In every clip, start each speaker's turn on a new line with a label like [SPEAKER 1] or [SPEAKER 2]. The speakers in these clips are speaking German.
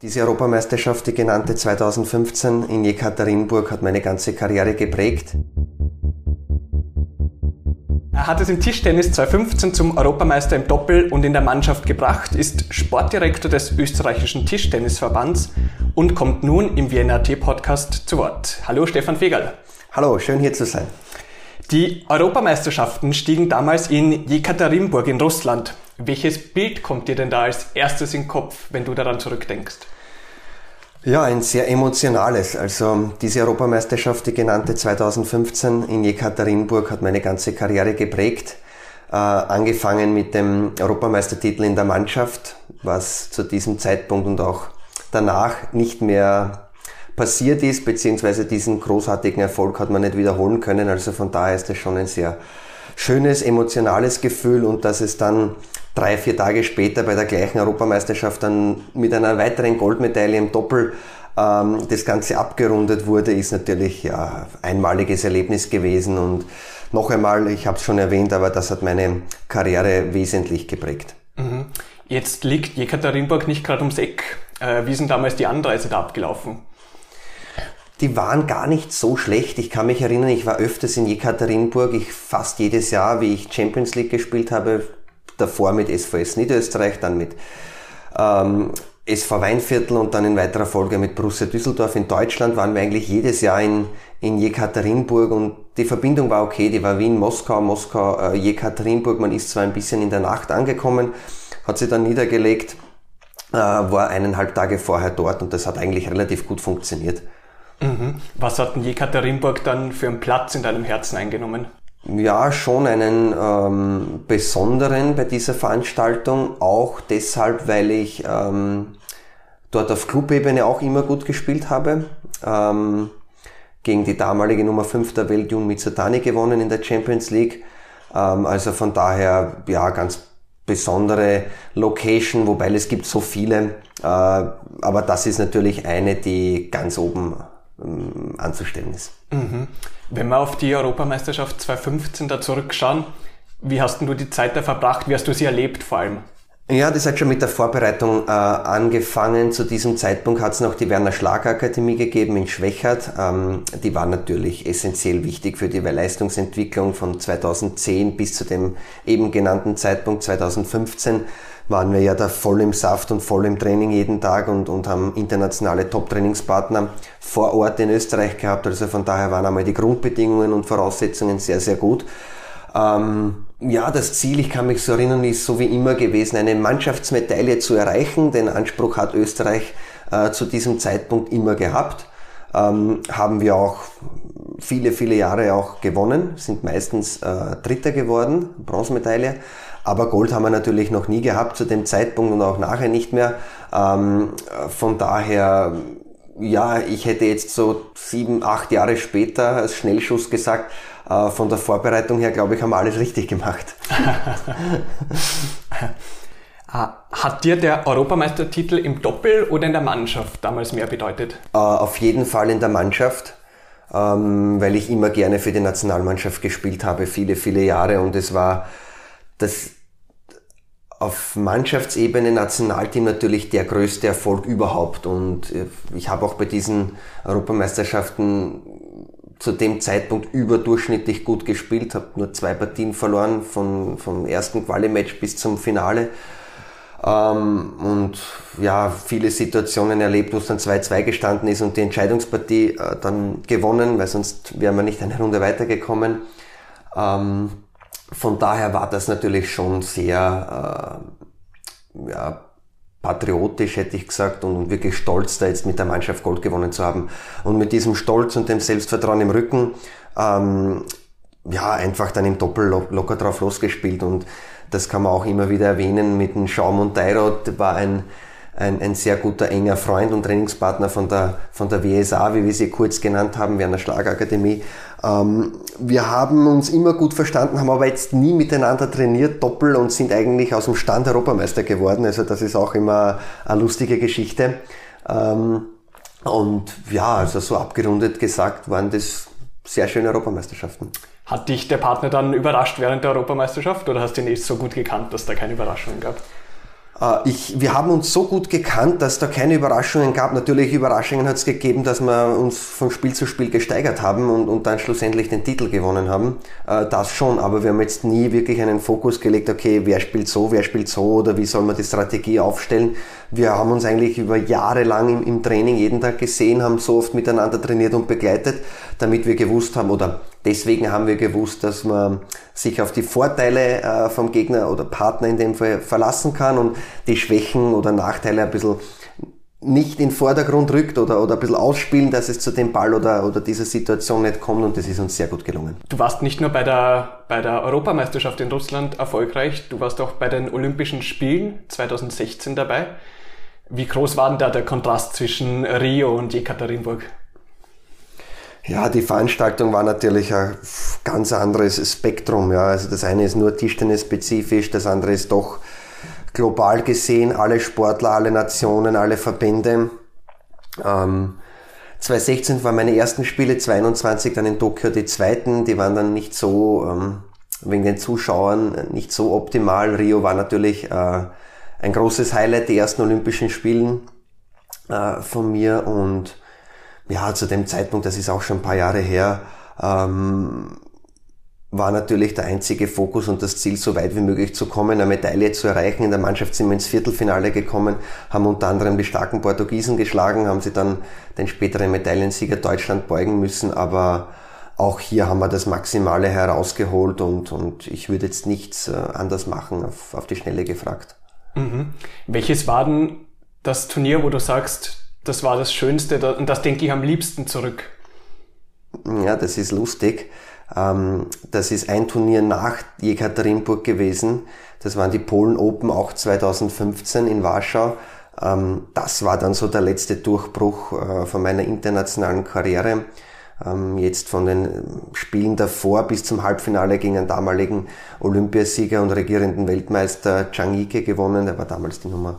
[SPEAKER 1] Diese Europameisterschaft, die genannte 2015 in Jekaterinburg, hat meine ganze Karriere geprägt.
[SPEAKER 2] Er hat es im Tischtennis 2015 zum Europameister im Doppel und in der Mannschaft gebracht, ist Sportdirektor des österreichischen Tischtennisverbands und kommt nun im WNRT-Podcast zu Wort. Hallo Stefan Fegerl.
[SPEAKER 1] Hallo, schön hier zu sein.
[SPEAKER 2] Die Europameisterschaften stiegen damals in Jekaterinburg in Russland. Welches Bild kommt dir denn da als erstes in den Kopf, wenn du daran zurückdenkst?
[SPEAKER 1] Ja, ein sehr emotionales. Also diese Europameisterschaft, die genannte 2015 in Jekaterinburg, hat meine ganze Karriere geprägt. Äh, angefangen mit dem Europameistertitel in der Mannschaft, was zu diesem Zeitpunkt und auch danach nicht mehr passiert ist, beziehungsweise diesen großartigen Erfolg hat man nicht wiederholen können. Also von daher ist das schon ein sehr schönes, emotionales Gefühl und dass es dann drei, vier Tage später bei der gleichen Europameisterschaft dann mit einer weiteren Goldmedaille im Doppel ähm, das Ganze abgerundet wurde, ist natürlich ja einmaliges Erlebnis gewesen und noch einmal, ich habe es schon erwähnt, aber das hat meine Karriere wesentlich geprägt.
[SPEAKER 2] Mhm. Jetzt liegt Jekaterinburg nicht gerade ums Eck. Äh, wie sind damals die Anreise da abgelaufen?
[SPEAKER 1] Die waren gar nicht so schlecht. Ich kann mich erinnern, ich war öfters in Jekaterinburg. Ich fast jedes Jahr, wie ich Champions League gespielt habe, davor mit SVS Niederösterreich, dann mit ähm, SV Weinviertel und dann in weiterer Folge mit Borussia Düsseldorf in Deutschland waren wir eigentlich jedes Jahr in, in Jekaterinburg und die Verbindung war okay, die war Wien, Moskau, Moskau, äh, Jekaterinburg. Man ist zwar ein bisschen in der Nacht angekommen, hat sie dann niedergelegt, äh, war eineinhalb Tage vorher dort und das hat eigentlich relativ gut funktioniert.
[SPEAKER 2] Mhm. Was hat denn Jekaterinburg dann für einen Platz in deinem Herzen eingenommen?
[SPEAKER 1] Ja, schon einen ähm, besonderen bei dieser Veranstaltung, auch deshalb, weil ich ähm, dort auf Clubebene auch immer gut gespielt habe. Ähm, gegen die damalige Nummer 5 der Welt, Jun Mitsutani, gewonnen in der Champions League. Ähm, also von daher, ja, ganz besondere Location, wobei es gibt so viele. Äh, aber das ist natürlich eine, die ganz oben anzustellen ist.
[SPEAKER 2] Mhm. Wenn wir auf die Europameisterschaft 2015 da zurückschauen, wie hast du die Zeit da verbracht? Wie hast du sie erlebt vor allem?
[SPEAKER 1] Ja, das hat schon mit der Vorbereitung äh, angefangen. Zu diesem Zeitpunkt hat es noch die Werner Schlag Akademie gegeben in Schwächert. Ähm, die war natürlich essentiell wichtig für die Leistungsentwicklung von 2010 bis zu dem eben genannten Zeitpunkt 2015 waren wir ja da voll im Saft und voll im Training jeden Tag und, und haben internationale Top-Trainingspartner vor Ort in Österreich gehabt. Also von daher waren einmal die Grundbedingungen und Voraussetzungen sehr, sehr gut. Ähm, ja, das Ziel, ich kann mich so erinnern, ist so wie immer gewesen, eine Mannschaftsmedaille zu erreichen. Den Anspruch hat Österreich äh, zu diesem Zeitpunkt immer gehabt. Ähm, haben wir auch viele, viele Jahre auch gewonnen, sind meistens äh, Dritter geworden, Bronzemedaille. Aber Gold haben wir natürlich noch nie gehabt zu dem Zeitpunkt und auch nachher nicht mehr. Ähm, von daher, ja, ich hätte jetzt so sieben, acht Jahre später als Schnellschuss gesagt, äh, von der Vorbereitung her, glaube ich, haben wir alles richtig gemacht.
[SPEAKER 2] Ah, hat dir der Europameistertitel im Doppel oder in der Mannschaft damals mehr bedeutet?
[SPEAKER 1] Äh, auf jeden Fall in der Mannschaft, ähm, weil ich immer gerne für die Nationalmannschaft gespielt habe, viele, viele Jahre und es war das auf Mannschaftsebene Nationalteam natürlich der größte Erfolg überhaupt. Und äh, ich habe auch bei diesen Europameisterschaften zu dem Zeitpunkt überdurchschnittlich gut gespielt, habe nur zwei Partien verloren, von, vom ersten Quali-Match bis zum Finale. Ähm, und ja, viele Situationen erlebt, wo es dann 2-2 gestanden ist und die Entscheidungspartie äh, dann gewonnen, weil sonst wären wir nicht eine Runde weitergekommen. Ähm, von daher war das natürlich schon sehr äh, ja, patriotisch, hätte ich gesagt, und wirklich stolz, da jetzt mit der Mannschaft Gold gewonnen zu haben. Und mit diesem Stolz und dem Selbstvertrauen im Rücken, ähm, ja, einfach dann im Doppel locker drauf losgespielt. Und das kann man auch immer wieder erwähnen mit dem Schaum und Dairot, war ein, ein, ein sehr guter, enger Freund und Trainingspartner von der, von der WSA, wie wir sie kurz genannt haben, Werner Schlagakademie. Ähm, wir haben uns immer gut verstanden, haben aber jetzt nie miteinander trainiert, doppel und sind eigentlich aus dem Stand Europameister geworden. Also das ist auch immer eine lustige Geschichte. Ähm, und ja, also so abgerundet gesagt waren das sehr schöne Europameisterschaften.
[SPEAKER 2] Hat dich der Partner dann überrascht während der Europameisterschaft oder hast du ihn nicht so gut gekannt, dass da keine Überraschungen gab?
[SPEAKER 1] Äh, ich, wir haben uns so gut gekannt, dass da keine Überraschungen gab. Natürlich Überraschungen hat es gegeben, dass wir uns von Spiel zu Spiel gesteigert haben und, und dann schlussendlich den Titel gewonnen haben. Äh, das schon, aber wir haben jetzt nie wirklich einen Fokus gelegt, okay, wer spielt so, wer spielt so oder wie soll man die Strategie aufstellen. Wir haben uns eigentlich über Jahre lang im, im Training jeden Tag gesehen, haben so oft miteinander trainiert und begleitet, damit wir gewusst haben oder deswegen haben wir gewusst, dass man sich auf die Vorteile äh, vom Gegner oder Partner in dem Fall verlassen kann und die Schwächen oder Nachteile ein bisschen nicht in den Vordergrund rückt oder, oder ein bisschen ausspielen, dass es zu dem Ball oder, oder dieser Situation nicht kommt und das ist uns sehr gut gelungen.
[SPEAKER 2] Du warst nicht nur bei der, bei der Europameisterschaft in Russland erfolgreich, du warst auch bei den Olympischen Spielen 2016 dabei. Wie groß war denn da der Kontrast zwischen Rio und Jekaterinburg?
[SPEAKER 1] Ja, die Veranstaltung war natürlich ein ganz anderes Spektrum. Ja. Also das eine ist nur Tischtennis-spezifisch, das andere ist doch global gesehen, alle Sportler, alle Nationen, alle Verbände. Ähm, 2016 waren meine ersten Spiele, 2021 dann in Tokio die zweiten, die waren dann nicht so, ähm, wegen den Zuschauern, nicht so optimal. Rio war natürlich äh, ein großes Highlight, die ersten Olympischen Spielen äh, von mir und ja, zu dem Zeitpunkt, das ist auch schon ein paar Jahre her, ähm, war natürlich der einzige Fokus und das Ziel, so weit wie möglich zu kommen, eine Medaille zu erreichen. In der Mannschaft sind wir ins Viertelfinale gekommen, haben unter anderem die starken Portugiesen geschlagen, haben sie dann den späteren Medaillensieger Deutschland beugen müssen, aber auch hier haben wir das Maximale herausgeholt und, und ich würde jetzt nichts äh, anders machen, auf, auf die Schnelle gefragt.
[SPEAKER 2] Mhm. Welches war denn das Turnier, wo du sagst, das war das Schönste und das denke ich am liebsten zurück?
[SPEAKER 1] Ja, das ist lustig. Ähm, das ist ein Turnier nach Jekaterinburg gewesen. Das waren die Polen Open auch 2015 in Warschau. Ähm, das war dann so der letzte Durchbruch äh, von meiner internationalen Karriere. Ähm, jetzt von den Spielen davor bis zum Halbfinale gegen einen damaligen Olympiasieger und regierenden Weltmeister Chang Ike gewonnen. Der war damals die Nummer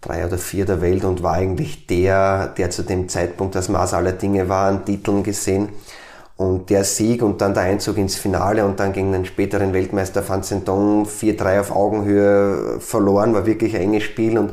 [SPEAKER 1] drei oder vier der Welt und war eigentlich der, der zu dem Zeitpunkt das Maß aller Dinge war, an Titeln gesehen. Und der Sieg und dann der Einzug ins Finale und dann gegen den späteren Weltmeister Van Zendong 4-3 auf Augenhöhe verloren, war wirklich ein enges Spiel und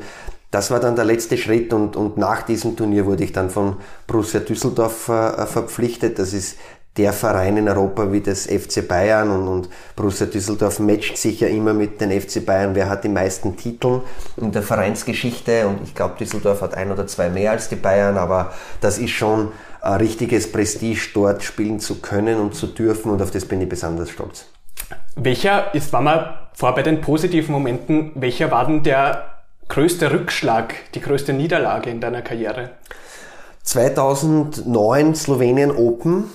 [SPEAKER 1] das war dann der letzte Schritt und, und nach diesem Turnier wurde ich dann von Borussia Düsseldorf äh, verpflichtet. Das ist der Verein in Europa wie das FC Bayern und, und Borussia Düsseldorf matcht sich ja immer mit den FC Bayern, wer hat die meisten Titel in der Vereinsgeschichte und ich glaube Düsseldorf hat ein oder zwei mehr als die Bayern, aber das ist schon ein richtiges Prestige, dort spielen zu können und zu dürfen und auf das bin ich besonders stolz.
[SPEAKER 2] Welcher, jetzt waren wir vor bei den positiven Momenten, welcher war denn der größte Rückschlag, die größte Niederlage in deiner Karriere?
[SPEAKER 1] 2009 Slowenien Open.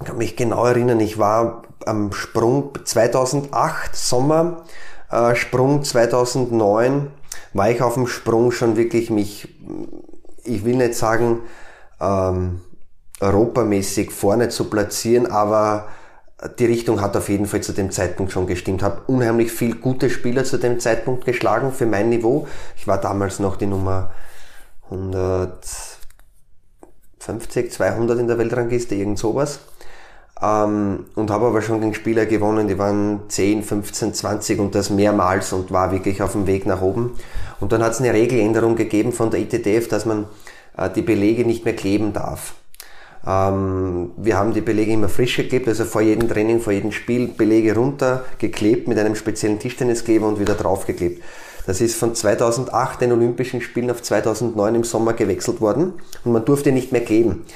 [SPEAKER 1] Ich kann mich genau erinnern, ich war am Sprung 2008 Sommer, äh, Sprung 2009 war ich auf dem Sprung schon wirklich mich, ich will nicht sagen, ähm, europamäßig vorne zu platzieren, aber die Richtung hat auf jeden Fall zu dem Zeitpunkt schon gestimmt. Habe unheimlich viel gute Spieler zu dem Zeitpunkt geschlagen für mein Niveau. Ich war damals noch die Nummer 150, 200 in der Weltrangliste, irgend sowas. Ähm, und habe aber schon gegen Spieler gewonnen, die waren 10, 15, 20 und das mehrmals und war wirklich auf dem Weg nach oben. Und dann hat es eine Regeländerung gegeben von der ITTF, dass man äh, die Belege nicht mehr kleben darf. Ähm, wir haben die Belege immer frisch geklebt, also vor jedem Training, vor jedem Spiel Belege runtergeklebt mit einem speziellen Tischtenniskleber und wieder draufgeklebt. Das ist von 2008 den Olympischen Spielen auf 2009 im Sommer gewechselt worden und man durfte nicht mehr kleben.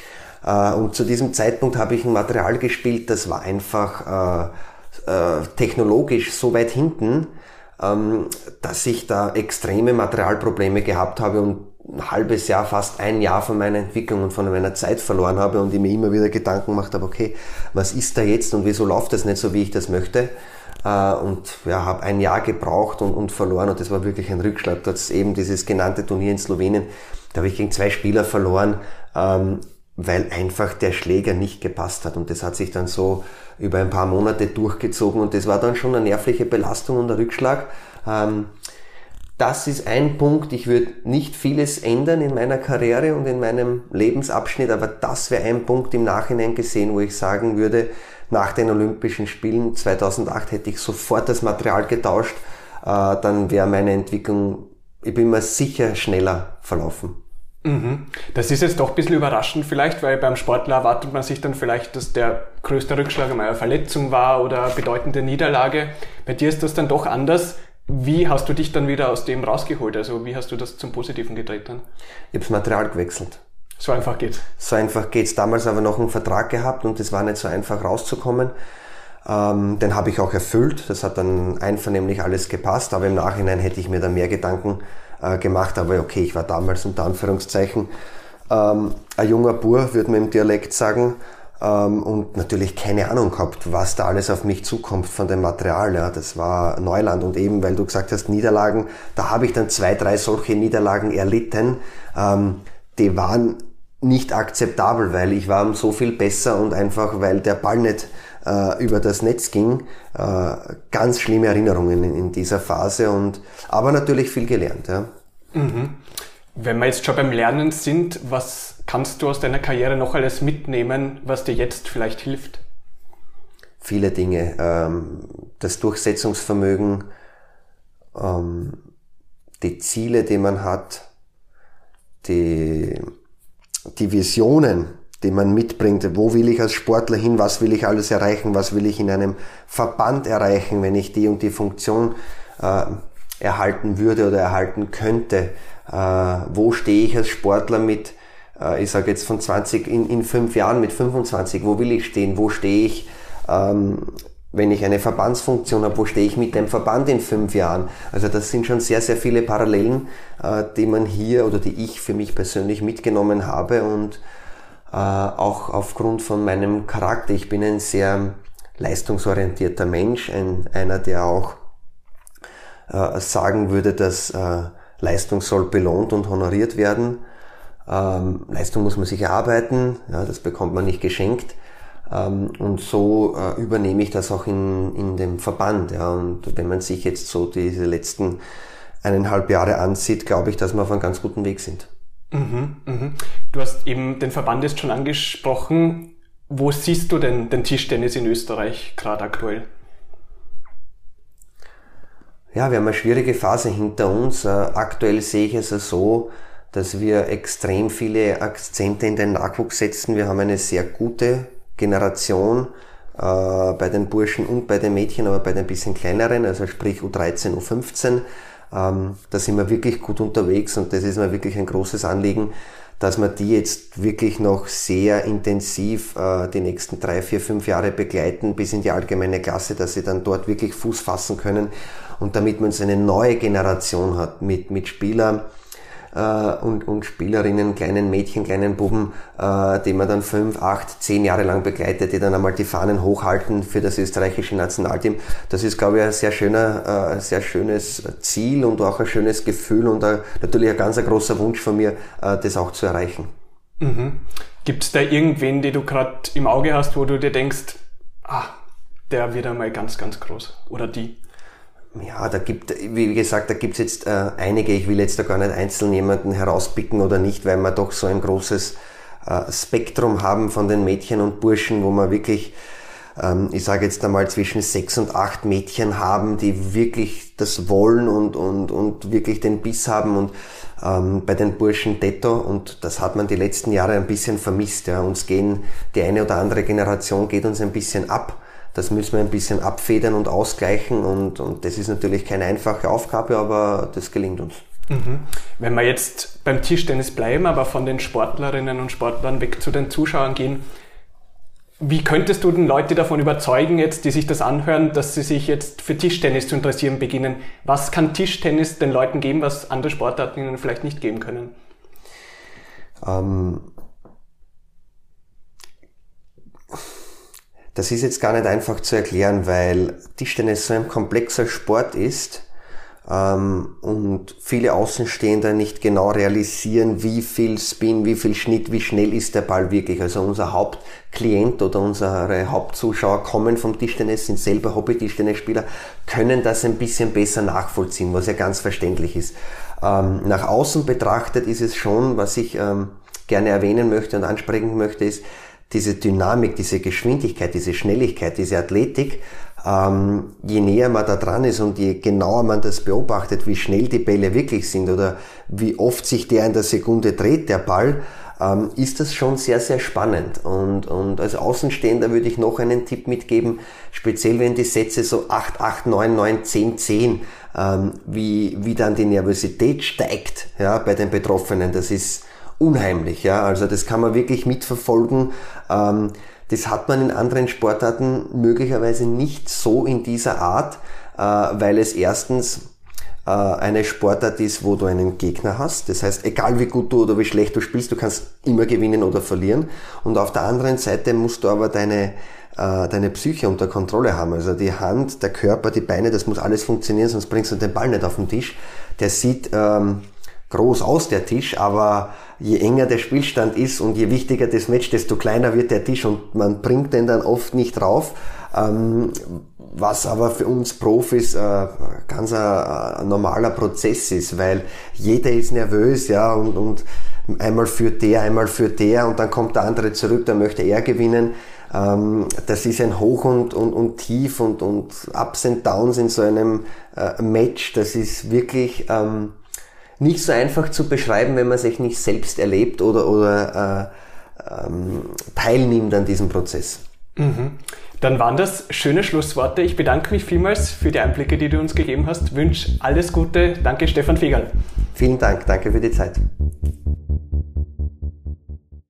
[SPEAKER 1] Äh, und zu diesem Zeitpunkt habe ich ein Material gespielt, das war einfach äh, äh, technologisch so weit hinten, ähm, dass ich da extreme Materialprobleme gehabt habe und ein halbes Jahr, fast ein Jahr von meiner Entwicklung und von meiner Zeit verloren habe und ich mir immer wieder Gedanken gemacht habe, okay, was ist da jetzt und wieso läuft das nicht so, wie ich das möchte? Und ja, habe ein Jahr gebraucht und, und verloren und das war wirklich ein Rückschlag. Das eben dieses genannte Turnier in Slowenien, da habe ich gegen zwei Spieler verloren, ähm, weil einfach der Schläger nicht gepasst hat und das hat sich dann so über ein paar Monate durchgezogen und das war dann schon eine nervliche Belastung und ein Rückschlag. Ähm, das ist ein Punkt, ich würde nicht vieles ändern in meiner Karriere und in meinem Lebensabschnitt, aber das wäre ein Punkt im Nachhinein gesehen, wo ich sagen würde, nach den Olympischen Spielen 2008 hätte ich sofort das Material getauscht, äh, dann wäre meine Entwicklung, ich bin mir sicher, schneller verlaufen.
[SPEAKER 2] Mhm. Das ist jetzt doch ein bisschen überraschend vielleicht, weil beim Sportler erwartet man sich dann vielleicht, dass der größte Rückschlag einmal eine Verletzung war oder bedeutende Niederlage. Bei dir ist das dann doch anders. Wie hast du dich dann wieder aus dem rausgeholt? Also wie hast du das zum Positiven gedreht dann?
[SPEAKER 1] Ich habe das Material gewechselt.
[SPEAKER 2] So einfach geht's.
[SPEAKER 1] So einfach geht's. Damals aber noch einen Vertrag gehabt und es war nicht so einfach rauszukommen. Ähm, den habe ich auch erfüllt. Das hat dann einvernehmlich alles gepasst, aber im Nachhinein hätte ich mir da mehr Gedanken äh, gemacht. Aber okay, ich war damals unter Anführungszeichen ähm, ein junger Bur, würde man im Dialekt sagen. Ähm, und natürlich keine Ahnung gehabt, was da alles auf mich zukommt von dem Material. Ja, das war Neuland und eben, weil du gesagt hast, Niederlagen, da habe ich dann zwei, drei solche Niederlagen erlitten. Ähm, die waren nicht akzeptabel, weil ich war so viel besser und einfach, weil der Ball nicht äh, über das Netz ging. Äh, ganz schlimme Erinnerungen in, in, dieser Phase und aber natürlich viel gelernt. Ja.
[SPEAKER 2] Mhm. Wenn wir jetzt schon beim Lernen sind, was kannst du aus deiner Karriere noch alles mitnehmen, was dir jetzt vielleicht hilft?
[SPEAKER 1] Viele Dinge. Ähm, das Durchsetzungsvermögen, ähm, die Ziele, die man hat, die, die Visionen, die man mitbringt. Wo will ich als Sportler hin? Was will ich alles erreichen? Was will ich in einem Verband erreichen, wenn ich die und die Funktion äh, erhalten würde oder erhalten könnte? Äh, wo stehe ich als Sportler mit, äh, ich sage jetzt von 20 in, in fünf Jahren, mit 25? Wo will ich stehen? Wo stehe ich? Ähm, wenn ich eine Verbandsfunktion habe, wo stehe ich mit dem Verband in fünf Jahren? Also das sind schon sehr, sehr viele Parallelen, äh, die man hier oder die ich für mich persönlich mitgenommen habe und äh, auch aufgrund von meinem Charakter. Ich bin ein sehr leistungsorientierter Mensch, ein, einer, der auch äh, sagen würde, dass Leistung soll belohnt und honoriert werden. Ähm, Leistung muss man sich erarbeiten, ja, das bekommt man nicht geschenkt. Ähm, und so äh, übernehme ich das auch in, in dem Verband. Ja. Und wenn man sich jetzt so diese letzten eineinhalb Jahre ansieht, glaube ich, dass wir auf einem ganz guten Weg sind.
[SPEAKER 2] Mhm, mhm. Du hast eben den Verband jetzt schon angesprochen. Wo siehst du denn den Tischtennis in Österreich gerade aktuell?
[SPEAKER 1] Ja, wir haben eine schwierige Phase hinter uns. Äh, aktuell sehe ich es so, dass wir extrem viele Akzente in den Nachwuchs setzen. Wir haben eine sehr gute Generation äh, bei den Burschen und bei den Mädchen, aber bei den bisschen kleineren, also sprich U13, U15. Ähm, da sind wir wirklich gut unterwegs und das ist mir wirklich ein großes Anliegen, dass wir die jetzt wirklich noch sehr intensiv äh, die nächsten drei, vier, fünf Jahre begleiten bis in die allgemeine Klasse, dass sie dann dort wirklich Fuß fassen können. Und damit man uns eine neue Generation hat mit, mit Spielern, äh, und, und Spielerinnen, kleinen Mädchen, kleinen Buben, äh, die man dann fünf, acht, zehn Jahre lang begleitet, die dann einmal die Fahnen hochhalten für das österreichische Nationalteam. Das ist, glaube ich, ein sehr schöner, äh, sehr schönes Ziel und auch ein schönes Gefühl und ein, natürlich ein ganz großer Wunsch von mir, äh, das auch zu erreichen.
[SPEAKER 2] Mhm. Gibt es da irgendwen, den du gerade im Auge hast, wo du dir denkst, ah, der wird einmal ganz, ganz groß oder die?
[SPEAKER 1] Ja, da gibt, wie gesagt, da gibt's jetzt äh, einige, ich will jetzt da gar nicht einzeln jemanden herauspicken oder nicht, weil wir doch so ein großes äh, Spektrum haben von den Mädchen und Burschen, wo wir wirklich, ähm, ich sage jetzt einmal, zwischen sechs und acht Mädchen haben, die wirklich das wollen und, und, und wirklich den Biss haben und ähm, bei den Burschen Detto und das hat man die letzten Jahre ein bisschen vermisst. Ja. Uns gehen, die eine oder andere Generation geht uns ein bisschen ab das müssen wir ein bisschen abfedern und ausgleichen und, und das ist natürlich keine einfache Aufgabe, aber das gelingt uns.
[SPEAKER 2] Mhm. Wenn wir jetzt beim Tischtennis bleiben, aber von den Sportlerinnen und Sportlern weg zu den Zuschauern gehen, wie könntest du den Leute davon überzeugen, jetzt, die sich das anhören, dass sie sich jetzt für Tischtennis zu interessieren beginnen? Was kann Tischtennis den Leuten geben, was andere Sportarten ihnen vielleicht nicht geben können?
[SPEAKER 1] Ähm, Das ist jetzt gar nicht einfach zu erklären, weil Tischtennis so ein komplexer Sport ist ähm, und viele Außenstehende nicht genau realisieren, wie viel Spin, wie viel Schnitt, wie schnell ist der Ball wirklich. Also unser Hauptklient oder unsere Hauptzuschauer kommen vom Tischtennis, sind selber Hobby-Tischtennisspieler, können das ein bisschen besser nachvollziehen, was ja ganz verständlich ist. Ähm, nach außen betrachtet ist es schon, was ich ähm, gerne erwähnen möchte und ansprechen möchte, ist, diese Dynamik, diese Geschwindigkeit, diese Schnelligkeit, diese Athletik ähm, je näher man da dran ist und je genauer man das beobachtet, wie schnell die Bälle wirklich sind oder wie oft sich der in der Sekunde dreht, der Ball, ähm, ist das schon sehr, sehr spannend. Und, und als Außenstehender würde ich noch einen Tipp mitgeben, speziell wenn die Sätze so 8, 8, 9, 9, 10, 10, ähm, wie, wie dann die Nervosität steigt ja, bei den Betroffenen. Das ist unheimlich. Ja? Also das kann man wirklich mitverfolgen. Ähm, das hat man in anderen Sportarten möglicherweise nicht so in dieser Art, äh, weil es erstens äh, eine Sportart ist, wo du einen Gegner hast. Das heißt, egal wie gut du oder wie schlecht du spielst, du kannst immer gewinnen oder verlieren. Und auf der anderen Seite musst du aber deine, äh, deine Psyche unter Kontrolle haben. Also die Hand, der Körper, die Beine, das muss alles funktionieren, sonst bringst du den Ball nicht auf den Tisch. Der sieht ähm, groß aus, der Tisch, aber je enger der Spielstand ist und je wichtiger das Match, desto kleiner wird der Tisch und man bringt den dann oft nicht rauf. Ähm, was aber für uns Profis äh, ganz ein, ein, normaler Prozess ist, weil jeder ist nervös, ja, und, und einmal führt der, einmal führt der und dann kommt der andere zurück, dann möchte er gewinnen. Ähm, das ist ein Hoch und, und, und Tief und, und Ups and Downs in so einem äh, Match. Das ist wirklich ähm, nicht so einfach zu beschreiben, wenn man sich nicht selbst erlebt oder, oder äh, ähm, teilnimmt an diesem Prozess.
[SPEAKER 2] Mhm. Dann waren das schöne Schlussworte. Ich bedanke mich vielmals für die Einblicke, die du uns gegeben hast. Wünsche alles Gute. Danke, Stefan Fegerl.
[SPEAKER 1] Vielen Dank. Danke für die Zeit.